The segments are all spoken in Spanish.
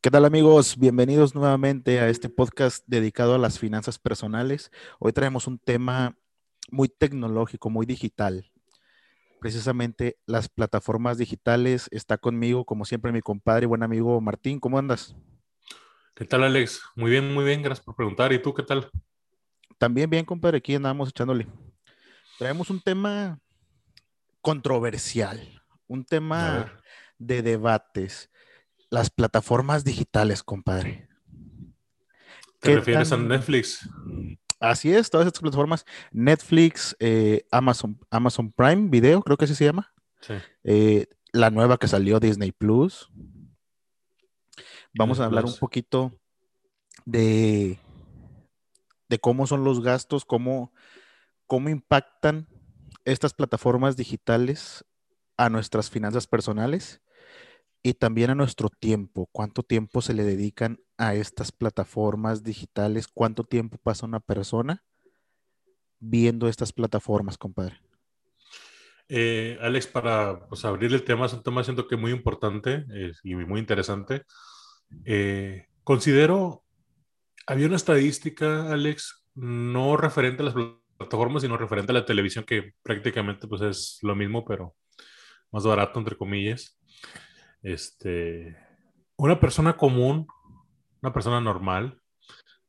¿Qué tal amigos? Bienvenidos nuevamente a este podcast dedicado a las finanzas personales. Hoy traemos un tema muy tecnológico, muy digital. Precisamente las plataformas digitales. Está conmigo, como siempre, mi compadre y buen amigo Martín. ¿Cómo andas? ¿Qué tal, Alex? Muy bien, muy bien. Gracias por preguntar. ¿Y tú qué tal? También bien, compadre. Aquí andamos echándole. Traemos un tema controversial, un tema de debates las plataformas digitales, compadre. ¿Te refieres a Netflix? Así es, todas estas plataformas, Netflix, eh, Amazon, Amazon Prime Video, creo que así se llama. Sí. Eh, la nueva que salió, Disney Plus. Vamos a hablar un poquito de, de cómo son los gastos, cómo, cómo impactan estas plataformas digitales a nuestras finanzas personales y también a nuestro tiempo, cuánto tiempo se le dedican a estas plataformas digitales, cuánto tiempo pasa una persona viendo estas plataformas, compadre. Eh, Alex, para pues, abrir el tema, es un tema siento que muy importante eh, y muy interesante. Eh, considero, había una estadística, Alex, no referente a las plataformas, sino referente a la televisión, que prácticamente pues, es lo mismo, pero más barato, entre comillas este, una persona común, una persona normal,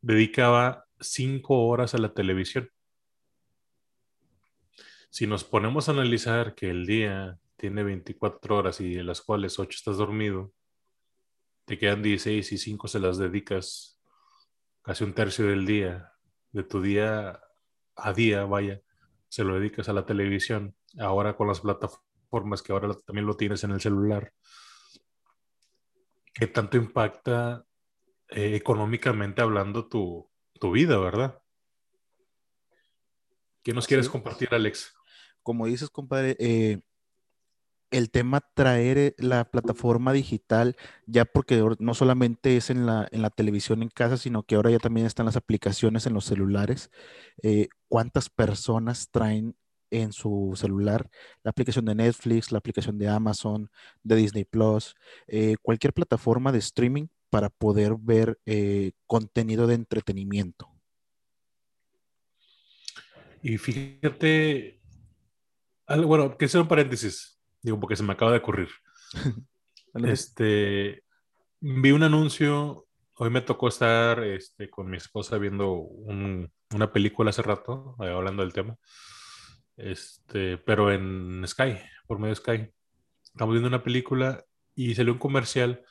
dedicaba cinco horas a la televisión. Si nos ponemos a analizar que el día tiene 24 horas y de las cuales 8 estás dormido, te quedan 16 y 5 se las dedicas casi un tercio del día, de tu día a día, vaya, se lo dedicas a la televisión. Ahora con las plataformas que ahora también lo tienes en el celular, qué tanto impacta eh, económicamente hablando tu, vida, ¿verdad? ¿Qué nos quieres compartir, Alex? Como dices, compadre, eh, el tema traer eh, la plataforma digital, ya porque no solamente es en la, en la televisión en casa, sino que ahora ya también están las aplicaciones en los celulares. ¿Cuántas personas traen en su celular la aplicación de Netflix, la aplicación de Amazon, de Disney Plus, eh, cualquier plataforma de streaming para poder ver eh, contenido de entretenimiento. Y fíjate, bueno, que sea un paréntesis, digo, porque se me acaba de ocurrir. este, vi un anuncio, hoy me tocó estar este, con mi esposa viendo una película hace rato, eh, hablando del tema este, pero en Sky, por medio de Sky. Estamos viendo una película y salió un comercial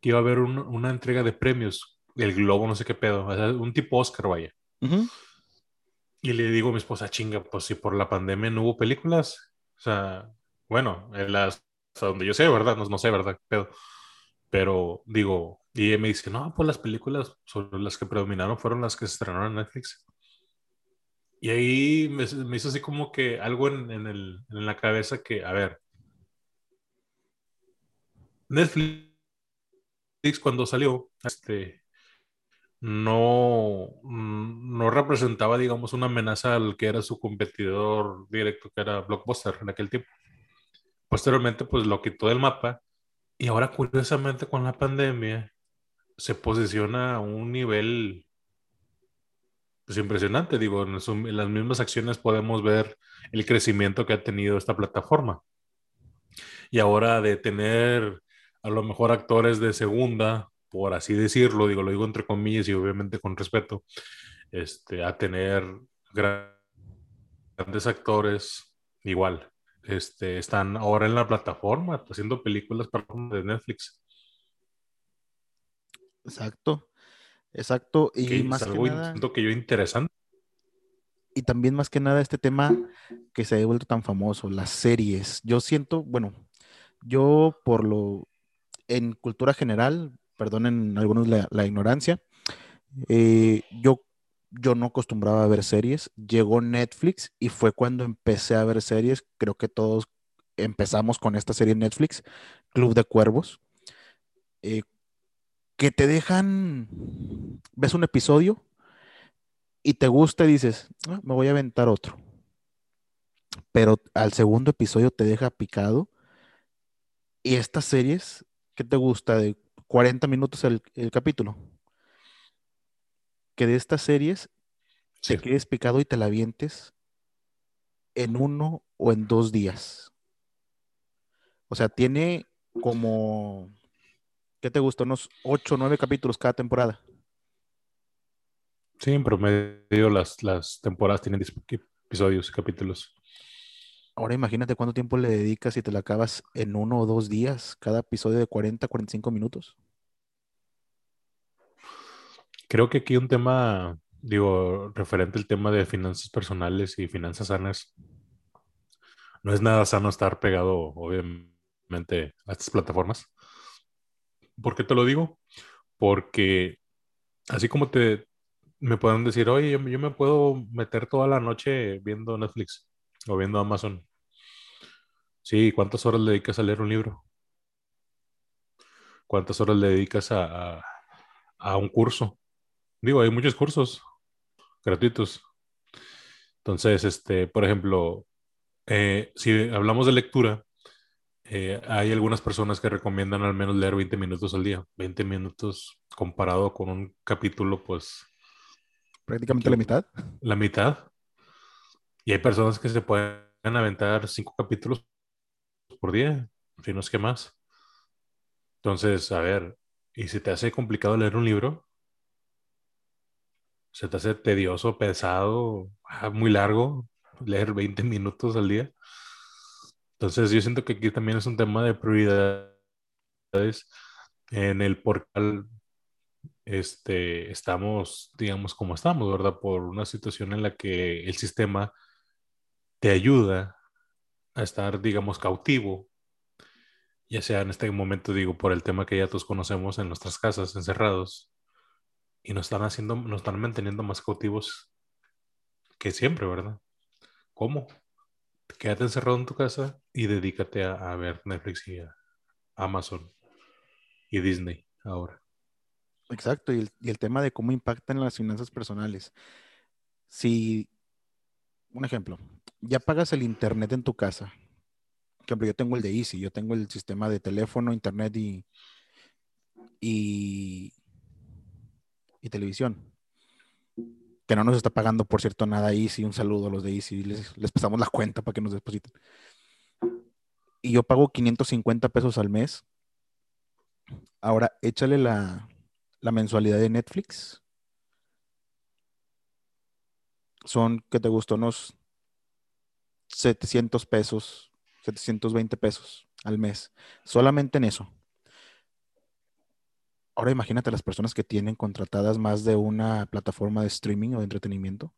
que iba a haber una entrega de premios, el Globo, no sé qué pedo, un tipo Oscar, vaya. Y le digo a mi esposa, chinga, pues si por la pandemia no hubo películas, o sea, bueno, en las, hasta donde yo sé, ¿verdad? No, no sé, ¿verdad? Pedo. Pero digo, y ella me dice, no, pues las películas sobre las que predominaron fueron las que se estrenaron en Netflix. Y ahí me, hizo así como que algo en, en, la cabeza que, a ver, Netflix cuando salió, este, no, no representaba, digamos, una amenaza al que era su competidor directo, que era Blockbuster en aquel tiempo. Posteriormente, pues lo quitó del mapa y ahora, curiosamente, con la pandemia, se posiciona a un nivel pues impresionante, digo, en, las mismas acciones podemos ver el crecimiento que ha tenido esta plataforma. Y ahora de tener a lo mejor actores de segunda, por así decirlo, digo, lo digo entre comillas y obviamente con respeto, este, a tener grandes actores igual. Este, están ahora en la plataforma haciendo películas para de Netflix. Exacto. Exacto. Y más que nada. que yo interesante. Y también más que nada este tema que se ha vuelto tan famoso, las series. Yo siento, bueno, yo por lo, en cultura general, perdonen algunos la, ignorancia, eh, yo, yo no acostumbraba a ver series. Llegó Netflix y fue cuando empecé a ver series. Creo que todos empezamos con esta serie en Netflix, Club de Cuervos. Eh, que te dejan, ves un episodio y te gusta y dices, ah, me voy a aventar otro. Pero al segundo episodio te deja picado. Y estas series, ¿qué te gusta? De 40 minutos el, el capítulo. Que de estas series Sí. te quedes picado y te la avientes en uno o en dos días. O sea, tiene como, ¿qué te gusta? Unos ocho o nueve capítulos cada temporada. Sí, en promedio las, las temporadas tienen 10 episodios, capítulos. Ahora imagínate cuánto tiempo le dedicas y te la acabas en uno o dos días, cada episodio de 40, 45 minutos. Creo que aquí un tema, digo, referente al tema de finanzas personales y finanzas sanas, no es nada sano estar pegado, obviamente, a estas plataformas. ¿Por qué te lo digo? Porque así como te me pueden decir, oye, yo, me puedo meter toda la noche viendo Netflix o viendo Amazon. Sí, ¿cuántas horas le dedicas a leer un libro? ¿Cuántas horas le dedicas a, a, a un curso? Digo, hay muchos cursos gratuitos. Entonces, este, por ejemplo, eh, si hablamos de lectura, eh, hay algunas personas que recomiendan al menos leer 20 minutos al día. 20 minutos comparado con un capítulo, pues Prácticamente la mitad. la mitad. Y hay personas que se pueden aventar cinco capítulos por día, si no es que más. Entonces, a ver, ¿y si te hace complicado leer un libro? ¿Se te hace tedioso, pesado, ah, muy largo leer 20 minutos al día? Entonces, yo siento que aquí también es un tema de prioridades en el por cual este, estamos, digamos, como estamos, ¿verdad? Por una situación en la que el sistema te ayuda a estar, digamos, cautivo, ya sea en este momento, digo, por el tema que ya todos conocemos en nuestras casas, encerrados, y nos están haciendo, nos están manteniendo más cautivos que siempre, ¿verdad? ¿Cómo? Quédate encerrado en tu casa y dedícate a, ver Netflix y a Amazon y Disney ahora. Exacto, y el, tema de cómo impactan las finanzas personales. Si, un ejemplo, ya pagas el internet en tu casa. Por ejemplo, yo tengo el de Easy, yo tengo el sistema de teléfono, internet y, y televisión. Que no nos está pagando, por cierto, nada Easy. Un saludo a los de Easy. Les, les pasamos la cuenta para que nos depositen. Y yo pago 550 pesos al mes. Ahora, échale la, la mensualidad de Netflix. Son, ¿qué te gustó? Unos 700 pesos, 720 pesos al mes. Solamente en eso. Ahora imagínate las personas que tienen contratadas más de una plataforma de streaming o de entretenimiento.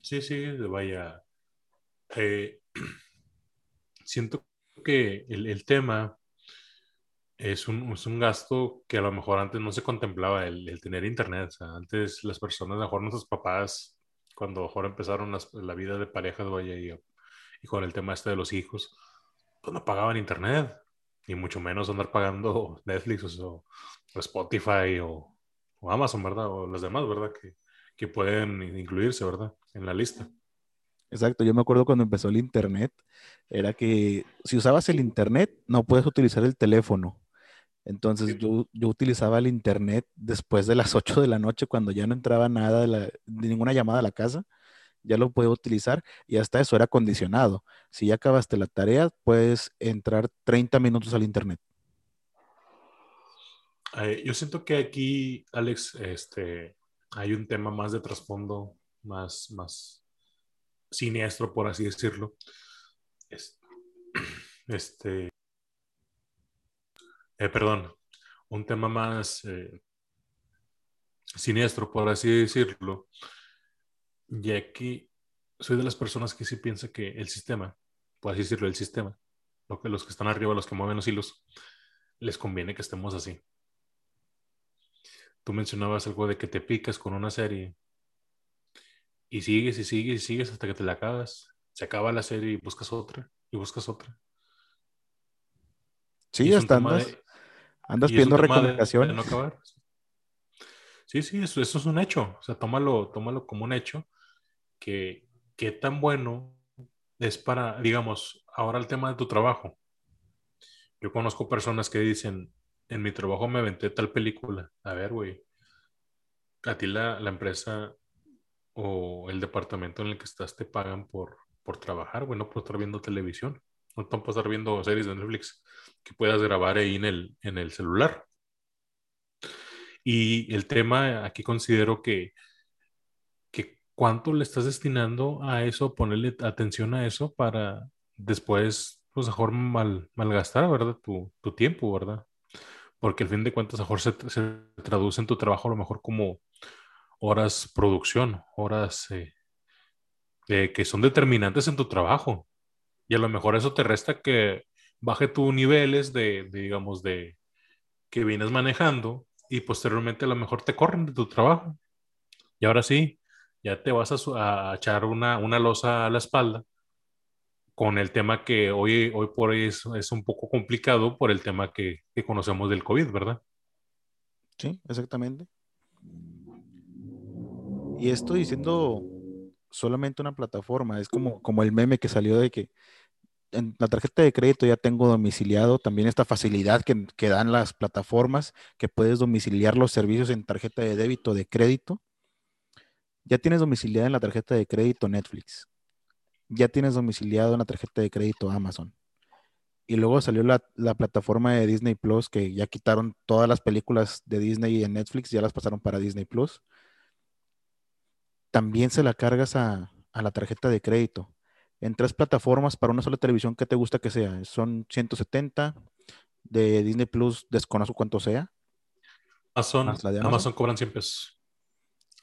Sí, sí, vaya. Eh, siento que el, tema es un, es un, gasto que a lo mejor antes no se contemplaba, el, tener internet. Antes las personas, a lo mejor nuestros papás, cuando mejor empezaron las, la vida de parejas, vaya, y, y, con el tema este de los hijos, pues no pagaban internet, ni mucho menos andar pagando Netflix o, o Spotify o, o, Amazon, ¿verdad? O las demás, ¿verdad? Que, que pueden incluirse, ¿verdad? En la lista. Exacto, yo me acuerdo cuando empezó el internet, era que si usabas el internet no puedes utilizar el teléfono. Entonces yo, yo, utilizaba el internet después de las 8 de la noche cuando ya no entraba nada de, la, de, ninguna llamada a la casa, ya lo puedo utilizar y hasta eso era condicionado. Si ya acabaste la tarea, puedes entrar 30 minutos al internet. Eh, yo siento que aquí, Alex, este, hay un tema más de trasfondo, más, más siniestro, por así decirlo. Este, eh, perdón, un tema más eh, siniestro, por así decirlo, ya que soy de las personas que sí piensa que el sistema, por así decirlo, el sistema, lo que, los que están arriba, los que mueven los hilos, les conviene que estemos así. Tú mencionabas algo de que te picas con una serie y sigues y sigues y sigues hasta que te la acabas. Se acaba la serie y buscas otra y buscas otra. Sí, hasta andas, de, andas pidiendo recomendaciones. De, de no acabar. Sí, sí, eso, eso, es un hecho. O sea, tómalo, tómalo como un hecho. Que qué tan bueno es para, digamos, ahora el tema de tu trabajo. Yo conozco personas que dicen, en mi trabajo me aventé tal película. A ver, güey, a ti la, la empresa o el departamento en el que estás te pagan por, por trabajar, güey, no por estar viendo televisión, no por estar viendo series de Netflix que puedas grabar ahí en el, en el celular. Y el tema, aquí considero que, cuánto le estás destinando a eso, ponerle atención a eso para después, pues mejor mal, malgastar, ¿verdad? Tu, tu tiempo, ¿verdad? Porque al fin de cuentas, mejor se, se traduce en tu trabajo a lo mejor como horas producción, horas eh, que son determinantes en tu trabajo. Y a lo mejor eso te resta que baje tus niveles de, digamos, de que vienes manejando y posteriormente a lo mejor te corren de tu trabajo. Y ahora sí, ya te vas a, echar una, una losa a la espalda con el tema que hoy, hoy por hoy es, es un poco complicado por el tema que, que conocemos del COVID, ¿verdad? Sí, exactamente. Y esto diciendo solamente una plataforma, es como, como el meme que salió de que en la tarjeta de crédito ya tengo domiciliado también esta facilidad que, que, dan las plataformas, que puedes domiciliar los servicios en tarjeta de débito de crédito. Ya tienes domiciliado en la tarjeta de crédito Netflix. Ya tienes domiciliado en la tarjeta de crédito Amazon. Y luego salió la, la, plataforma de Disney Plus, que ya quitaron todas las películas de Disney en Netflix, ya las pasaron para Disney Plus también se la cargas a, la tarjeta de crédito. En tres plataformas para una sola televisión que te gusta que sea. Son 170 de Disney Plus, desconozco cuánto sea. Amazon, Amazon. cobran 100 pesos.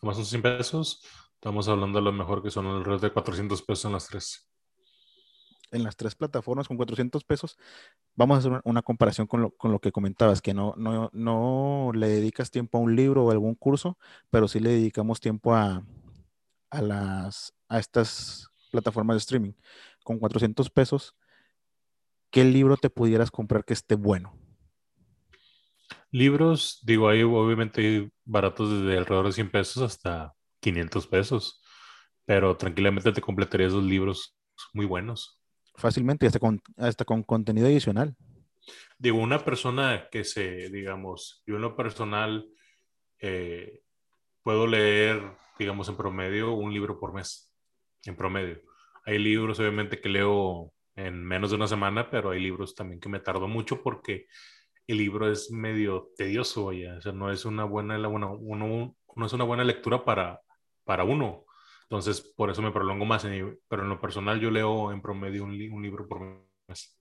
Amazon 100 pesos. Estamos hablando de lo mejor que son alrededor de 400 pesos en las tres. En las tres plataformas con 400 pesos. Vamos a hacer una, comparación con lo, que comentabas, que no, no, no le dedicas tiempo a un libro o algún curso, pero sí le dedicamos tiempo a, a, las, a estas plataformas de streaming con 400 pesos, ¿qué libro te pudieras comprar que esté bueno? Libros, digo, hay obviamente baratos desde alrededor de 100 pesos hasta 500 pesos, pero tranquilamente te completarías esos libros muy buenos. Fácilmente, hasta con, hasta con contenido adicional. Digo, una persona que se, digamos, yo en lo personal eh, puedo leer digamos, en promedio, un libro por mes, en promedio. Hay libros, obviamente, que leo en menos de una semana, pero hay libros también que me tardo mucho porque el libro es medio tedioso, o sea, no es una buena, uno, no es una buena lectura para, para uno. Entonces, por eso me prolongo más, pero en lo personal yo leo en promedio un, libro por mes.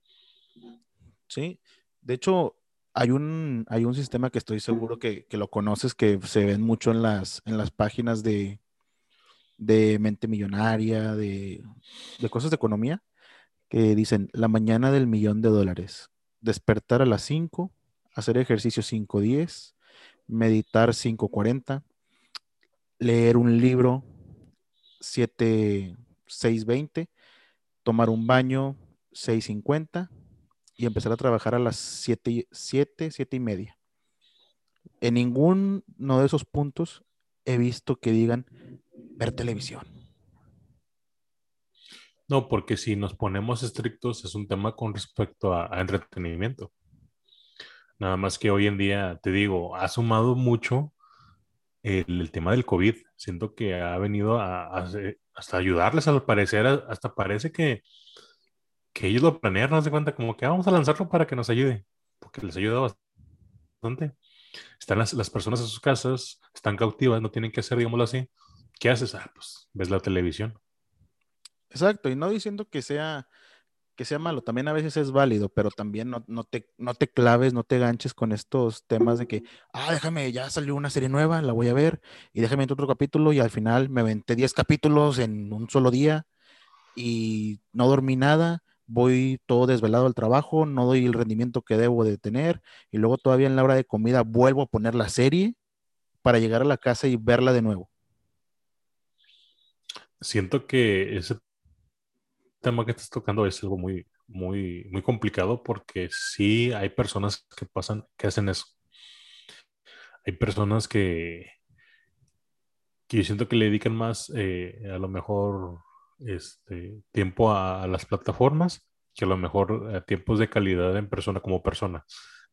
Sí, de hecho, hay un, hay un sistema que estoy seguro que, lo conoces, que se ven mucho en las, en las páginas de, de mente millonaria, de, cosas de economía, que dicen la mañana del millón de dólares, despertar a las 5, hacer ejercicio 5.10, meditar 5.40, leer un libro 7, 6.20, tomar un baño 6.50 y empezar a trabajar a las 7, 7, 7 y media. En ninguno de esos puntos he visto que digan ver televisión. No, porque si nos ponemos estrictos es un tema con respecto a, entretenimiento. Nada más que hoy en día, te digo, ha sumado mucho el, tema del COVID. Siento que ha venido a, hasta ayudarles al parecer, hasta parece que que ellos lo planearon, no se cuenta como que ah, vamos a lanzarlo para que nos ayude, porque les ayuda bastante. Están las, las, personas en sus casas, están cautivas, no tienen que hacer, digámoslo así. ¿Qué haces? Ah, pues ves la televisión. Exacto, y no diciendo que sea, que sea malo, también a veces es válido, pero también no, no, te, no te claves, no te ganches con estos temas de que, ah, déjame, ya salió una serie nueva, la voy a ver, y déjame otro capítulo, y al final me aventé 10 capítulos en un solo día, y no dormí nada, voy todo desvelado al trabajo, no doy el rendimiento que debo de tener y luego todavía en la hora de comida vuelvo a poner la serie para llegar a la casa y verla de nuevo. Siento que ese tema que estás tocando es algo muy, muy, muy complicado porque sí hay personas que pasan, que hacen eso. Hay personas que, que yo siento que le dedican más eh, a lo mejor este, tiempo a, las plataformas que a lo mejor eh, tiempos de calidad en persona como persona,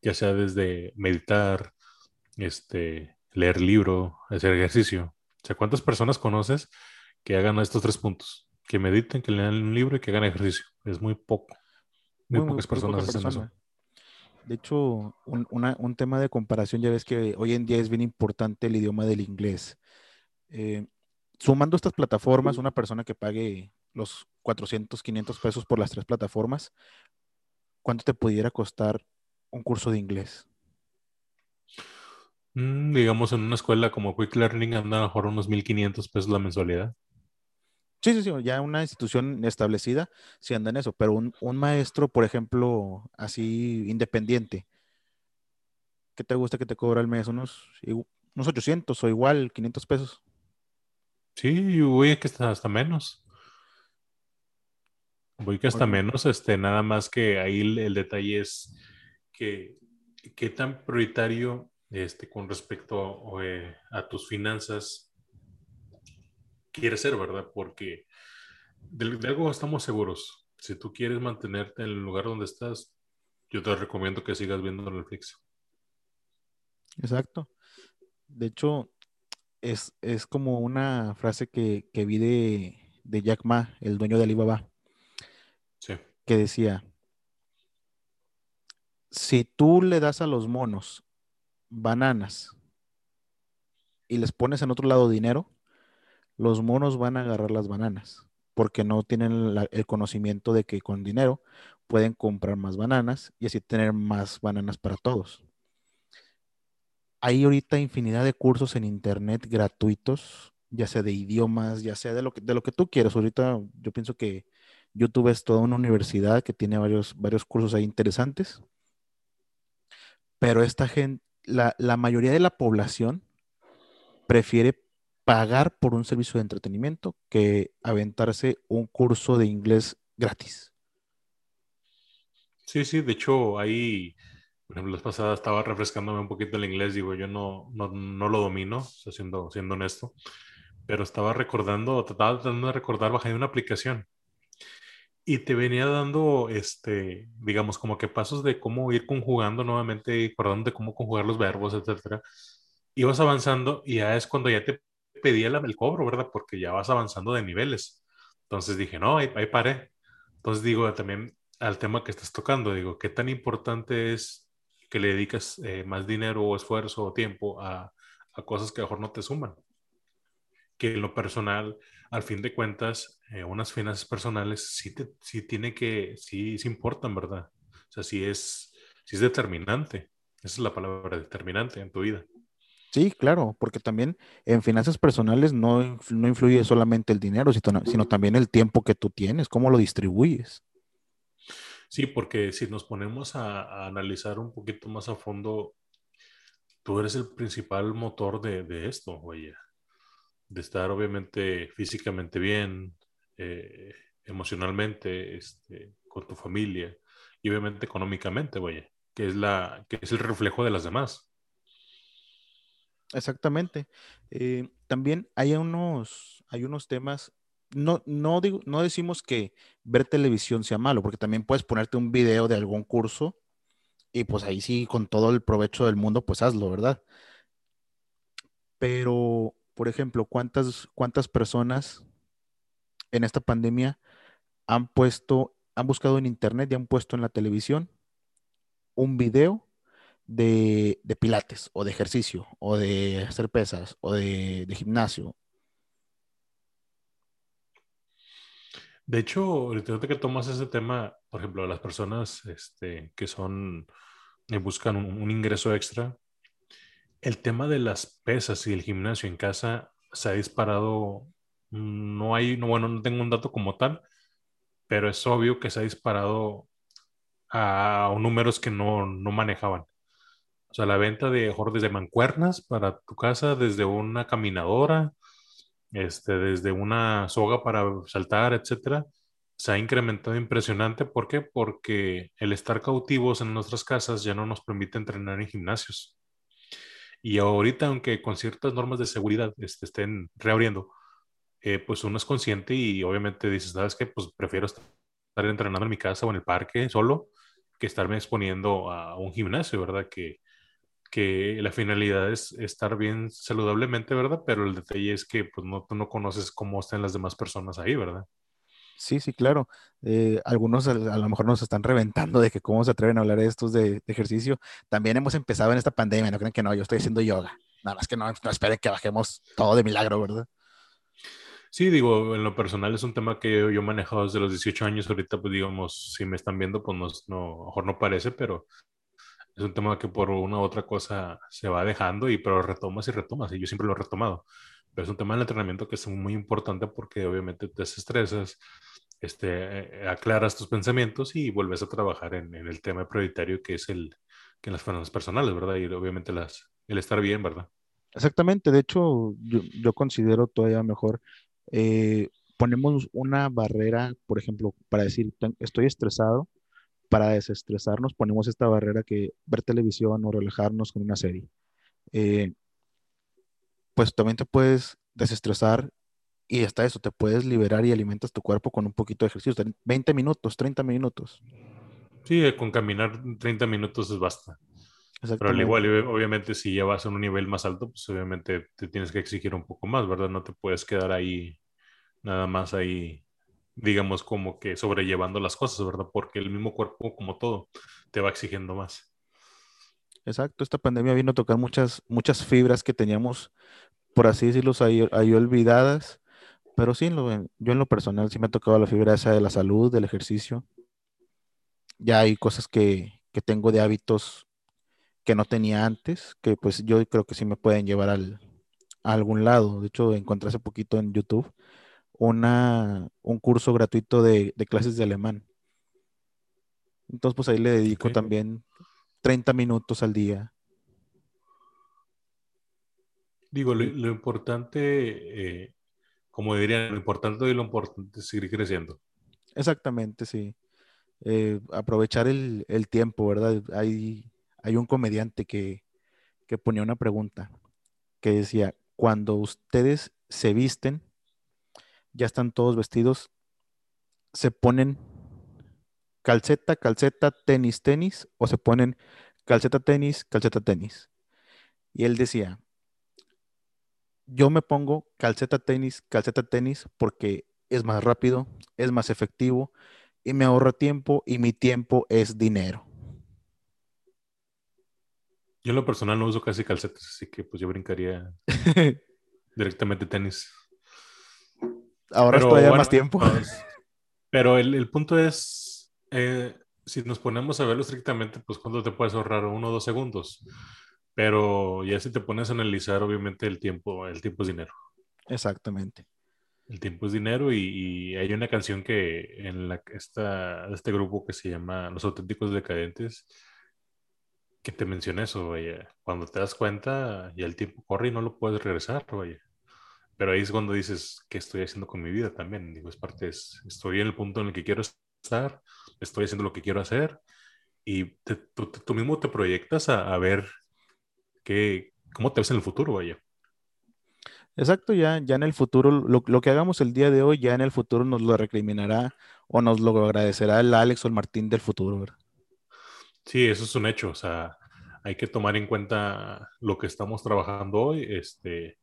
ya sea desde meditar, este, leer libro, hacer ejercicio. O sea, ¿cuántas personas conoces que hagan estos tres puntos? Que mediten, que lean un libro y que hagan ejercicio. Es muy poco. Muy, pocas personas hacen eso. De hecho, un, tema de comparación, ya ves que hoy en día es bien importante el idioma del inglés. Eh, sumando estas plataformas, una persona que pague los 400, 500 pesos por las tres plataformas, ¿cuánto te pudiera costar un curso de inglés? Mm, digamos, en una escuela como Quick Learning anda a lo mejor unos 1.500 pesos la mensualidad. Sí, sí, sí, ya una institución establecida sí anda en eso, pero un, maestro, por ejemplo, así independiente, ¿qué te gusta que te cobra al mes? Unos, unos 800 o igual, 500 pesos. Sí, voy a que hasta, hasta menos. Voy que hasta menos, este, nada más que ahí el, detalle es que qué tan prioritario este, con respecto eh, a tus finanzas quiere ser, ¿verdad? Porque de, algo estamos seguros. Si tú quieres mantenerte en el lugar donde estás, yo te recomiendo que sigas viendo Netflix. Exacto. De hecho, es, como una frase que, vi de, Jack Ma, el dueño de Alibaba, sí. que decía, si tú le das a los monos bananas y les pones en otro lado dinero, los monos van a agarrar las bananas porque no tienen el conocimiento de que con dinero pueden comprar más bananas y así tener más bananas para todos. Hay ahorita infinidad de cursos en internet gratuitos, ya sea de idiomas, ya sea de lo que, de lo que tú quieras. Ahorita yo pienso que YouTube es toda una universidad que tiene varios, varios cursos ahí interesantes. Pero esta gente, la, la mayoría de la población prefiere pagar por un servicio de entretenimiento que aventarse un curso de inglés gratis. Sí, sí, de hecho ahí, por ejemplo, la pasada estaba refrescándome un poquito el inglés, digo, yo no, no, lo domino, siendo, siendo honesto, pero estaba recordando, tratando de recordar, bajé una aplicación y te venía dando, este, digamos, como que pasos de cómo ir conjugando nuevamente, acordando de cómo conjugar los verbos, etcétera. Ibas avanzando y ya es cuando ya te pedía el cobro, ¿verdad? Porque ya vas avanzando de niveles. Entonces dije, no, ahí, paré. Entonces digo también al tema que estás tocando, digo, ¿qué tan importante es que le dedicas eh, más dinero o esfuerzo o tiempo a, cosas que mejor no te suman? Que en lo personal, al fin de cuentas, eh, unas finanzas personales sí, te, sí tiene que, sí, sí importan, ¿verdad? O sea, sí es, sí es determinante. Esa es la palabra determinante en tu vida. Sí, claro, porque también en finanzas personales no, influye solamente el dinero, sino, también el tiempo que tú tienes, cómo lo distribuyes. Sí, porque si nos ponemos a, analizar un poquito más a fondo, tú eres el principal motor de, esto, oye, de estar obviamente físicamente bien, eh, emocionalmente, este, con tu familia y obviamente económicamente, oye, que es, la, que es el reflejo de las demás. Exactamente. Eh, también hay unos, hay unos temas, no, no, digo, no decimos que ver televisión sea malo, porque también puedes ponerte un video de algún curso y pues ahí sí, con todo el provecho del mundo, pues hazlo, ¿verdad? Pero, por ejemplo, ¿cuántas, cuántas personas en esta pandemia han puesto, han buscado en internet y han puesto en la televisión un video de, pilates o de ejercicio o de hacer pesas o de, gimnasio. De hecho, ahorita que tomas ese tema, por ejemplo, las personas este, que son, eh, buscan un, ingreso extra, el tema de las pesas y el gimnasio en casa se ha disparado, no hay, no, bueno, no tengo un dato como tal, pero es obvio que se ha disparado a, números que no, no manejaban. O sea, la venta de jordes de mancuernas para tu casa, desde una caminadora, este, desde una soga para saltar, etcétera, se ha incrementado impresionante. ¿Por qué? Porque el estar cautivos en nuestras casas ya no nos permite entrenar en gimnasios. Y ahorita, aunque con ciertas normas de seguridad este, estén reabriendo, eh, pues uno es consciente y obviamente dices, ¿sabes qué? Pues prefiero estar entrenando en mi casa o en el parque solo que estarme exponiendo a un gimnasio, ¿verdad? Que, que la finalidad es estar bien saludablemente, ¿verdad? Pero el detalle es que pues no, tú no conoces cómo están las demás personas ahí, ¿verdad? Sí, sí, claro. Eh, algunos a, lo mejor nos están reventando de que cómo se atreven a hablar de estos de, ejercicio. También hemos empezado en esta pandemia, no creen que no, yo estoy haciendo yoga. Nada más que no, no esperen que bajemos todo de milagro, ¿verdad? Sí, digo, en lo personal es un tema que yo, he manejado desde los 18 años. Ahorita, pues digamos, si me están viendo, pues no, no, mejor no parece, pero es un tema que por una u otra cosa se va dejando y pero retomas y retomas. Y yo siempre lo he retomado. Pero es un tema del entrenamiento que es muy importante porque obviamente te desestresas, este, eh, aclaras tus pensamientos y vuelves a trabajar en, en el tema prioritario que es el que en las finanzas personales, ¿verdad? Y obviamente las, el estar bien, ¿verdad? Exactamente, de hecho yo, yo considero todavía mejor, eh, ponemos una barrera, por ejemplo, para decir, estoy estresado, para desestresarnos ponemos esta barrera que ver televisión o relajarnos con una serie. Eh, pues también te puedes desestresar y hasta eso, te puedes liberar y alimentas tu cuerpo con un poquito de ejercicio, 20 minutos, 30 minutos. Sí, con caminar 30 minutos es basta. Pero al igual, obviamente, si ya vas a un nivel más alto, pues obviamente te tienes que exigir un poco más, ¿verdad? No te puedes quedar ahí, nada más ahí, digamos, como que sobrellevando las cosas, ¿verdad? Porque el mismo cuerpo, como todo, te va exigiendo más. Exacto, esta pandemia vino a tocar muchas, muchas fibras que teníamos, por así decirlo, ahí, ahí olvidadas, pero sí, yo en lo personal sí me ha tocado la fibra esa de la salud, del ejercicio. Ya hay cosas que, que tengo de hábitos que no tenía antes, que pues yo creo que sí me pueden llevar al, a algún lado. De hecho, encontré hace poquito en YouTube una, un curso gratuito de, clases de alemán. Entonces, pues ahí le dedico también 30 minutos al día. Digo, lo, importante, eh, como dirían, lo importante y lo importante es seguir creciendo. Exactamente, sí. Eh, aprovechar el, el, tiempo, ¿verdad? Hay hay un comediante que, ponía una pregunta que decía, cuando ustedes se visten, ya están todos vestidos, se ponen calceta, calceta, tenis, tenis, o se ponen calceta, tenis, calceta, tenis. Y él decía, yo me pongo calceta, tenis, calceta, tenis, porque es más rápido, es más efectivo y me ahorra tiempo y mi tiempo es dinero. Yo en lo personal no uso casi calcetas, así que pues yo brincaría directamente tenis. Ahora todavía más tiempo. Pues, pero el, punto es, eh, si nos ponemos a verlo estrictamente, pues cuánto te puedes ahorrar, uno o dos segundos. Pero ya si te pones a analizar, obviamente el tiempo, el tiempo es dinero. Exactamente. El tiempo es dinero y, hay una canción que en la esta, este grupo que se llama Los Auténticos Decadentes que te mencioné eso, vaya. Cuando te das cuenta, y el tiempo corre y no lo puedes regresar, vaya. Pero ahí es cuando dices, ¿qué estoy haciendo con mi vida también? Digo, es parte, es, estoy en el punto en el que quiero estar, estoy haciendo lo que quiero hacer, y tú, mismo te proyectas a, ver qué, cómo te ves en el futuro, vaya. Exacto, ya, ya en el futuro, lo, lo, que hagamos el día de hoy, ya en el futuro nos lo recriminará o nos lo agradecerá el Alex o el Martín del futuro, ¿verdad? Sí, eso es un hecho. O sea, hay que tomar en cuenta lo que estamos trabajando hoy. Este,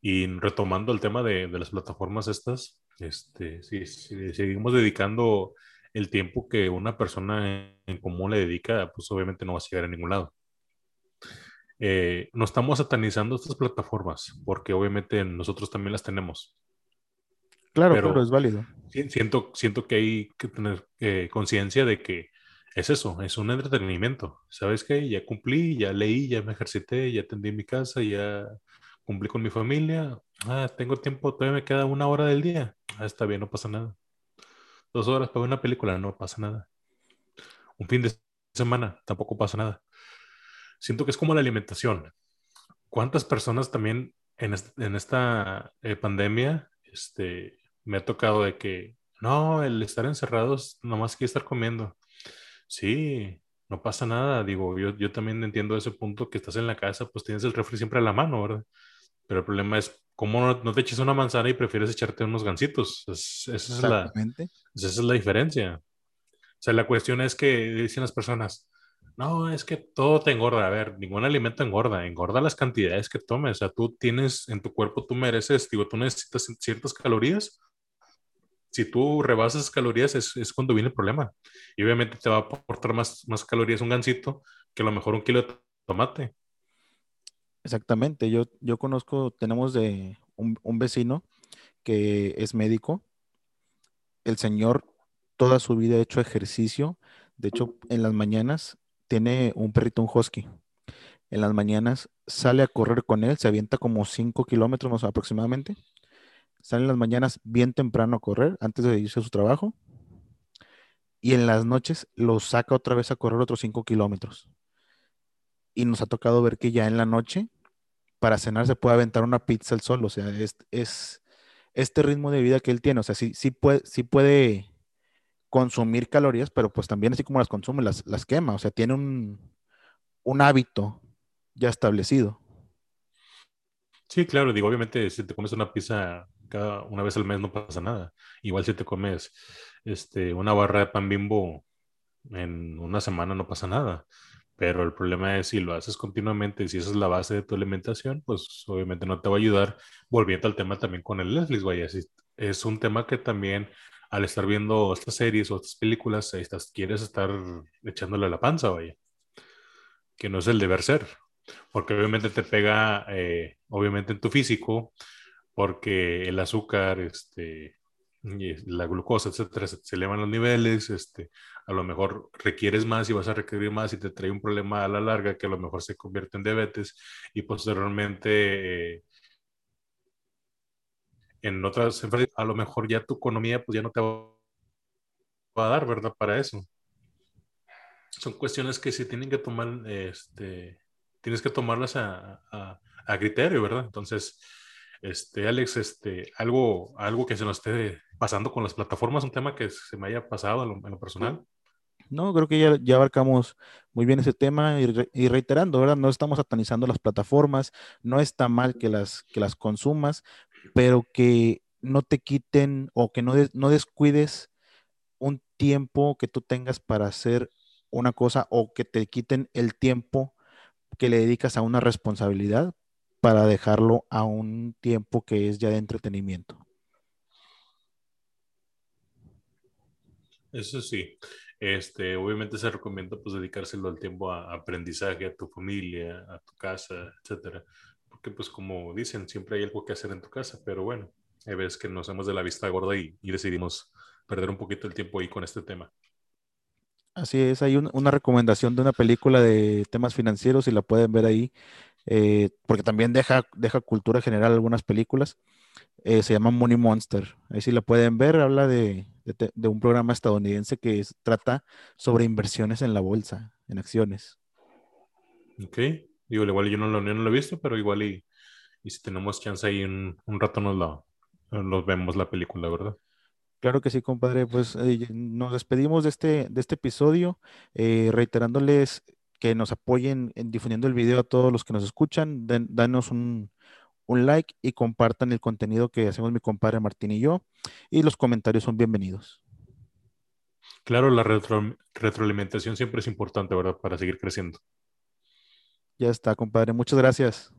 y retomando el tema de, las plataformas estas, este, si, seguimos dedicando el tiempo que una persona en, común le dedica, pues obviamente no va a llegar a ningún lado. Eh, no estamos satanizando estas plataformas, porque obviamente nosotros también las tenemos. Claro, pero, es válido. Siento, siento que hay que tener eh, conciencia de que es eso, es un entretenimiento. ¿Sabes qué? Ya cumplí, ya leí, ya me ejercité, ya atendí mi casa, ya cumplí con mi familia. Ah, tengo tiempo, todavía me queda una hora del día. Ah, está bien, no pasa nada. Dos horas para una película, no pasa nada. Un fin de semana, tampoco pasa nada. Siento que es como la alimentación. ¿Cuántas personas también en, esta eh, pandemia este, me ha tocado de que, no, el estar encerrados, nomás quiere estar comiendo Sí, no pasa nada. Digo, yo, yo también entiendo ese punto que estás en la casa, pues tienes el refri siempre a la mano, ¿verdad? Pero el problema es, ¿cómo no, te eches una manzana y prefieres echarte unos gancitos? esa, es la, esa es la diferencia. O sea, la cuestión es que dicen las personas, no, es que todo te engorda. A ver, ningún alimento engorda, engorda las cantidades que tomes. O sea, tú tienes en tu cuerpo, tú mereces, digo, tú necesitas ciertas calorías. Si tú rebasas calorías es, es cuando viene el problema. Y obviamente te va a aportar más, más calorías un gansito que a lo mejor un kilo de tomate. Exactamente, yo, yo conozco, tenemos de un, un vecino que es médico. El señor toda su vida ha hecho ejercicio. De hecho, en las mañanas tiene un perrito, un husky. En las mañanas sale a correr con él, se avienta como 5 kilómetros aproximadamente. Sale en las mañanas bien temprano a correr antes de irse a su trabajo. Y en las noches lo saca otra vez a correr otros 5 kilómetros. Y nos ha tocado ver que ya en la noche, para cenar, se puede aventar una pizza el sol. O sea, es, es este ritmo de vida que él tiene. O sea, sí, sí, puede, sí puede consumir calorías, pero pues también así como las consume, las, las quema. O sea, tiene un, un hábito ya establecido. Sí, claro, digo, obviamente si te comes una pizza cada una vez al mes no pasa nada. Igual si te comes este, una barra de pan bimbo en una semana no pasa nada. Pero el problema es si lo haces continuamente, si esa es la base de tu alimentación, pues obviamente no te va a ayudar. Volviendo al tema también con el Netflix, vaya, es un tema que también al estar viendo estas series o estas películas, estás, quieres estar echándole la panza, vaya. Que no es el deber ser. Porque obviamente te pega, eh, obviamente en tu físico, porque el azúcar, este, la glucosa, etcétera, se, elevan los niveles, este, a lo mejor requieres más y vas a requerir más y te trae un problema a la larga que a lo mejor se convierte en diabetes y posteriormente eh, en otras a lo mejor ya tu economía pues ya no te va a dar, ¿verdad? Para eso. Son cuestiones que se tienen que tomar, este, tienes que tomarlas a, a, criterio, ¿verdad? Entonces, este, Alex, este, algo, algo que se nos esté pasando con las plataformas, un tema que se me haya pasado en lo, personal. No, creo que ya, ya, abarcamos muy bien ese tema y, y, reiterando, ¿verdad? No estamos satanizando las plataformas, no está mal que las, que las consumas, pero que no te quiten o que no, no descuides un tiempo que tú tengas para hacer una cosa o que te quiten el tiempo que le dedicas a una responsabilidad para dejarlo a un tiempo que es ya de entretenimiento. Eso sí, este, obviamente se recomienda pues dedicárselo al tiempo a aprendizaje, a tu familia, a tu casa, etcétera porque pues como dicen, siempre hay algo que hacer en tu casa, pero bueno, hay veces que nos hemos de la vista gorda y, decidimos perder un poquito el tiempo ahí con este tema. Así es, hay una recomendación de una película de temas financieros y la pueden ver ahí, eh, porque también deja, deja cultura general algunas películas. Eh, se llama Money Monster. Ahí sí la pueden ver, habla de, de, un programa estadounidense que trata sobre inversiones en la bolsa, en acciones. Ok, Digo, igual yo no lo, no lo he visto, pero igual y, y si tenemos chance ahí un, un rato nos, la, nos vemos la película, ¿verdad? Claro que sí, compadre. Pues eh, nos despedimos de este, de este episodio, eh, reiterándoles que nos apoyen en difundiendo el video a todos los que nos escuchan. danos un, un, like y compartan el contenido que hacemos mi compadre Martín y yo. Y los comentarios son bienvenidos. Claro, la retro, retroalimentación siempre es importante, ¿verdad? Para seguir creciendo. Ya está, compadre. Muchas gracias.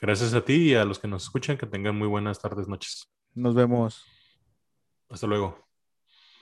Gracias a ti y a los que nos escuchan. Que tengan muy buenas tardes, noches. Nos vemos. Hasta luego.